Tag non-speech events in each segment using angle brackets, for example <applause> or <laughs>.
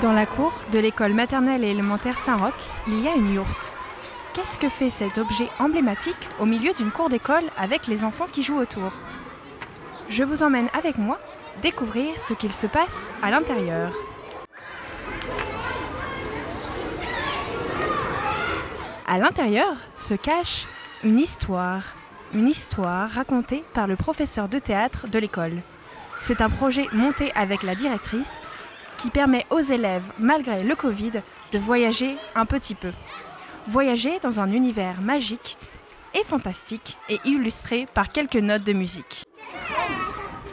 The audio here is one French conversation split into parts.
Dans la cour de l'école maternelle et élémentaire Saint-Roch, il y a une yourte. Qu'est-ce que fait cet objet emblématique au milieu d'une cour d'école avec les enfants qui jouent autour? Je vous emmène avec moi découvrir ce qu'il se passe à l'intérieur. À l'intérieur se cache une histoire, une histoire racontée par le professeur de théâtre de l'école. C'est un projet monté avec la directrice qui permet aux élèves, malgré le Covid, de voyager un petit peu. Voyager dans un univers magique et fantastique et illustré par quelques notes de musique.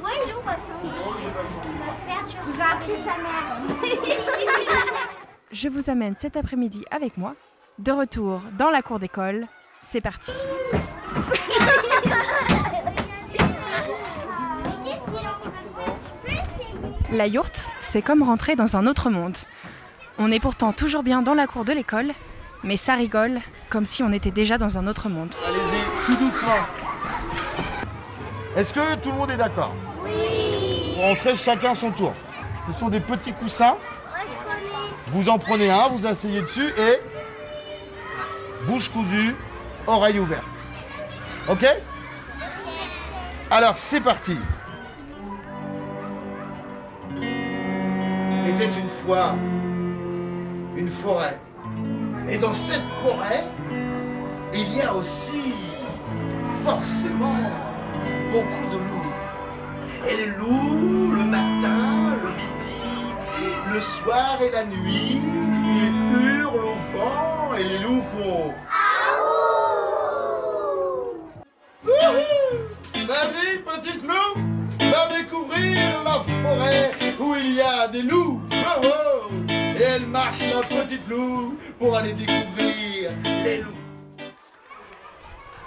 <laughs> Je vous amène cet après-midi avec moi de retour dans la cour d'école, c'est parti. <laughs> La yourte, c'est comme rentrer dans un autre monde. On est pourtant toujours bien dans la cour de l'école, mais ça rigole comme si on était déjà dans un autre monde. Allez-y, tout doucement. Est-ce que tout le monde est d'accord? Oui. Pour rentrer chacun son tour. Ce sont des petits coussins. Vous en prenez un, vous asseyez dessus et bouche cousue, oreille ouverte. Ok Alors, c'est parti. Était une fois une forêt. Et dans cette forêt, il y a aussi forcément beaucoup de loups. Et les loups, le matin, le midi, le soir et la nuit, ils hurlent au vent et les loups font Vas-y, petite loup, va découvrir la forêt des loups.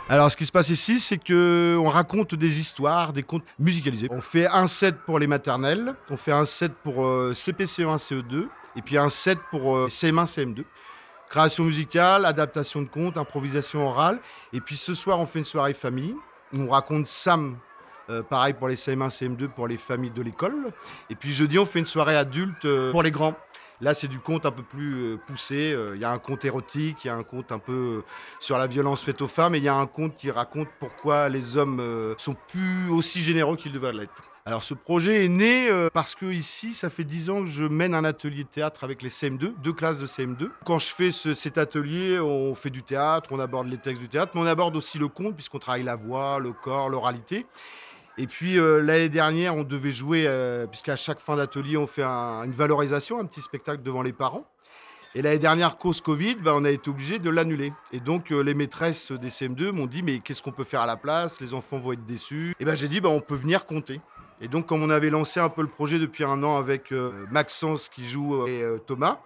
Alors, ce qui se passe ici, c'est que on raconte des histoires, des contes musicalisés. On fait un set pour les maternelles, on fait un set pour euh, CPCE1, CE2, et puis un set pour euh, CM1, CM2. Création musicale, adaptation de contes, improvisation orale. Et puis ce soir, on fait une soirée famille. On raconte Sam, euh, pareil pour les CM1, CM2, pour les familles de l'école. Et puis jeudi, on fait une soirée adulte euh, pour les grands. Là, c'est du conte un peu plus euh, poussé. Il y a un conte érotique, il y a un conte un peu sur la violence faite aux femmes, et il y a un conte qui raconte pourquoi les hommes sont plus aussi généreux qu'ils devraient l'être. Alors, ce projet est né parce que ici, ça fait 10 ans que je mène un atelier de théâtre avec les CM2, deux classes de CM2. Quand je fais ce- cet atelier, on fait du théâtre, on aborde les textes du théâtre, mais on aborde aussi le conte, puisqu'on travaille la voix, le corps, l'oralité. Et puis euh, l'année dernière, on devait jouer, euh, puisqu'à chaque fin d'atelier, on fait un- une valorisation, un petit spectacle devant les parents. Et l'année dernière, cause Covid, ben, on a été obligé de l'annuler. Et donc euh, les maîtresses des CM2 m'ont dit, mais qu'est-ce qu'on peut faire à la place? Les enfants vont être déçus. Et ben j'ai dit, ben, on peut venir compter. Et donc, comme on avait lancé un peu le projet depuis un an avec euh, Maxence qui joue et Thomas,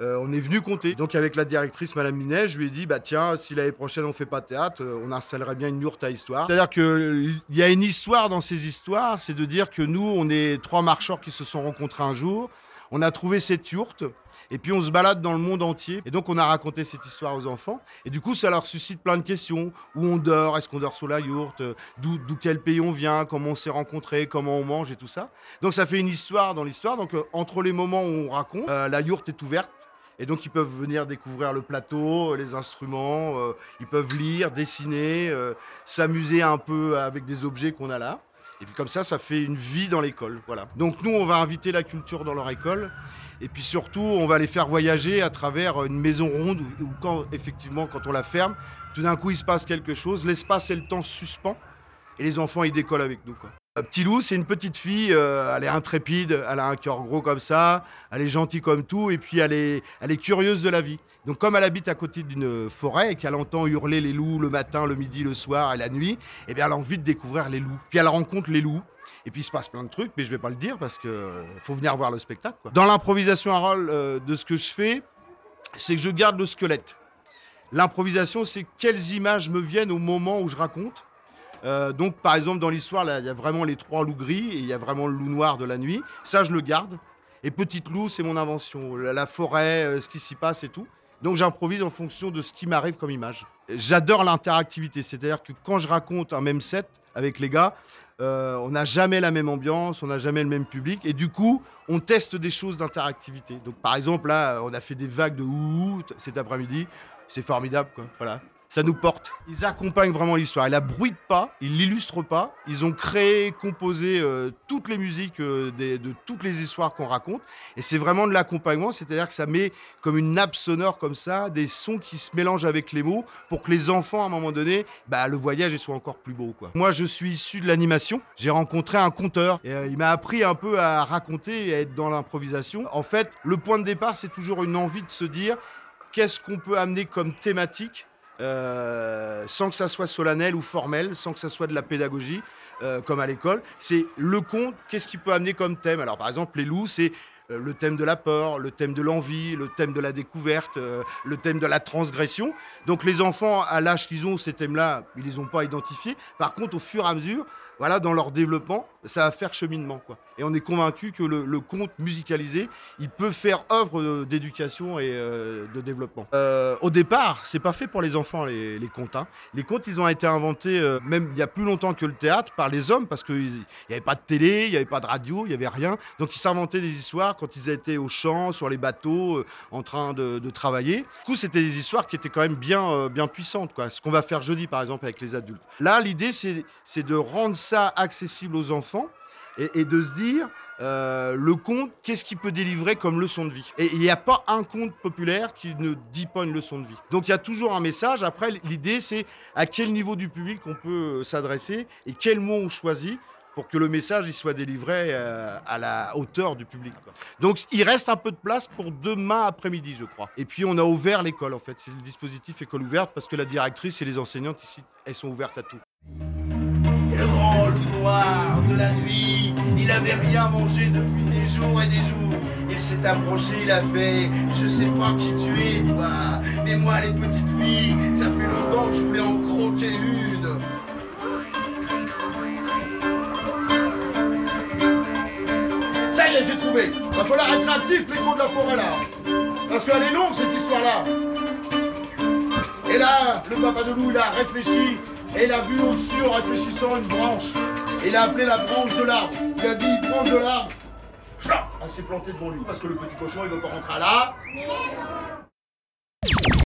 euh, on est venu compter. Donc avec la directrice, Madame Minet, je lui ai dit, bah tiens, si l'année prochaine on fait pas de théâtre, euh, on installerait bien une yourte à histoire. C'est-à-dire qu'il y a une histoire dans ces histoires, c'est de dire que nous, on est trois marcheurs qui se sont rencontrés un jour, on a trouvé cette yourte, et puis on se balade dans le monde entier. Et donc on a raconté cette histoire aux enfants. Et du coup, ça leur suscite plein de questions. Où on dort? Est-ce qu'on dort sous la yourte? D'où quel pays on vient? Comment on s'est rencontrés? Comment on mange? Et tout ça. Donc ça fait une histoire dans l'histoire. Donc euh, entre les moments où on raconte, la yourte est ouverte. Et donc, ils peuvent venir découvrir le plateau, euh, les instruments, euh, ils peuvent lire, dessiner, euh, s'amuser un peu avec des objets qu'on a là. Et puis comme ça, ça fait une vie dans l'école. Voilà. Donc nous, on va inviter la culture dans leur école. Et puis surtout, on va les faire voyager à travers une maison ronde où, quand, effectivement, quand on la ferme, tout d'un coup, il se passe quelque chose. L'espace et le temps suspend. Et les enfants, ils décollent avec nous. Quoi. Euh, Petit loup, c'est une petite fille, euh, elle est intrépide, elle a un cœur gros comme ça, elle est gentille comme tout, et puis elle est, elle est curieuse de la vie. Donc comme elle habite à côté d'une forêt et qu'elle entend hurler les loups le matin, le midi, le soir et la nuit, eh bien elle a envie de découvrir les loups. Puis elle rencontre les loups, et puis il se passe plein de trucs, mais je vais pas le dire parce que euh, faut venir voir le spectacle. Dans l'improvisation à rôle de ce que je fais, c'est que je garde le squelette. L'improvisation, c'est quelles images me viennent au moment où je raconte. Euh, donc, par exemple, dans l'histoire, il y a vraiment les trois loups gris et il y a vraiment le loup noir de la nuit. Ça, je le garde. Et Petite Loup, c'est mon invention. La, la forêt, euh, ce qui s'y passe et tout. Donc, j'improvise en fonction de ce qui m'arrive comme image. J'adore l'interactivité. C'est-à-dire que quand je raconte un même set avec les gars, euh, on n'a jamais la même ambiance, on n'a jamais le même public, et du coup, on teste des choses d'interactivité. Donc, par exemple, là, on a fait des vagues de ouh cet après-midi, c'est formidable, quoi. Voilà ça nous porte. Ils accompagnent vraiment l'histoire. Ils la bruitent pas, ils l'illustrent pas. Ils ont créé, composé euh, toutes les musiques euh, de toutes les histoires qu'on raconte. Et c'est vraiment de l'accompagnement, c'est-à-dire que ça met comme une nappe sonore comme ça, des sons qui se mélangent avec les mots pour que les enfants, à un moment donné, bah, le voyage soit encore plus beau. Moi, je suis issu de l'animation. J'ai rencontré un conteur euh, il m'a appris un peu à raconter et à être dans l'improvisation. En fait, le point de départ, c'est toujours une envie de se dire qu'est-ce qu'on peut amener comme thématique euh, sans que ça soit solennel ou formel, sans que ça soit de la pédagogie, euh, comme à l'école. C'est le conte, qu'est-ce qu'il peut amener comme thème? Alors par exemple, les loups, c'est euh, le thème de la peur, le thème de l'envie, le thème de la découverte, le thème de la transgression. Donc les enfants, à l'âge qu'ils ont, ces thèmes-là, ils ne les ont pas identifiés. Par contre, au fur et à mesure, voilà, dans leur développement, ça va faire cheminement. Quoi. Et on est convaincu que le, conte musicalisé, il peut faire œuvre d'éducation et euh, de développement. Euh, au départ, c'est pas fait pour les enfants, les, contes. Hein. Les contes, ils ont été inventés, euh, même il y a plus longtemps que le théâtre, par les hommes, parce qu'il n'y avait pas de télé, il n'y avait pas de radio, il n'y avait rien. Donc ils s'inventaient des histoires quand ils étaient au champ, sur les bateaux, en train de, travailler. Du coup, c'était des histoires qui étaient quand même bien, bien puissantes. Quoi. Ce qu'on va faire jeudi, par exemple, avec les adultes. Là, l'idée, c'est de rendre accessible aux enfants et, de se dire euh, le conte, qu'est-ce qu'il peut délivrer comme leçon de vie? Et il n'y a pas un conte populaire qui ne dit pas une leçon de vie. Donc il y a toujours un message. Après, l'idée, c'est à quel niveau du public on peut euh, s'adresser et quel mot on choisit pour que le message il soit délivré euh, à la hauteur du public. Donc il reste un peu de place pour demain après-midi, je crois. Et puis on a ouvert l'école en fait. C'est le dispositif école ouverte parce que la directrice et les enseignantes ici, elles sont ouvertes à tout le grand loup noir de la nuit. Il avait rien mangé depuis des jours et des jours. Il s'est approché, il a fait Je sais pas qui tu es, toi. Mais moi, les petites filles, ça fait longtemps que je voulais en croquer une. Ça y est, j'ai trouvé. Va falloir être actif, les de la forêt là. Parce qu'elle est longue cette histoire-là. Et là, le papa de loup, il a réfléchi et il a vu au-dessus en réfléchissant une branche. Il a appelé la branche de l'arbre. Il a dit branche de l'arbre. Elle s'est plantée devant lui parce que le petit cochon il veut pas rentrer à là.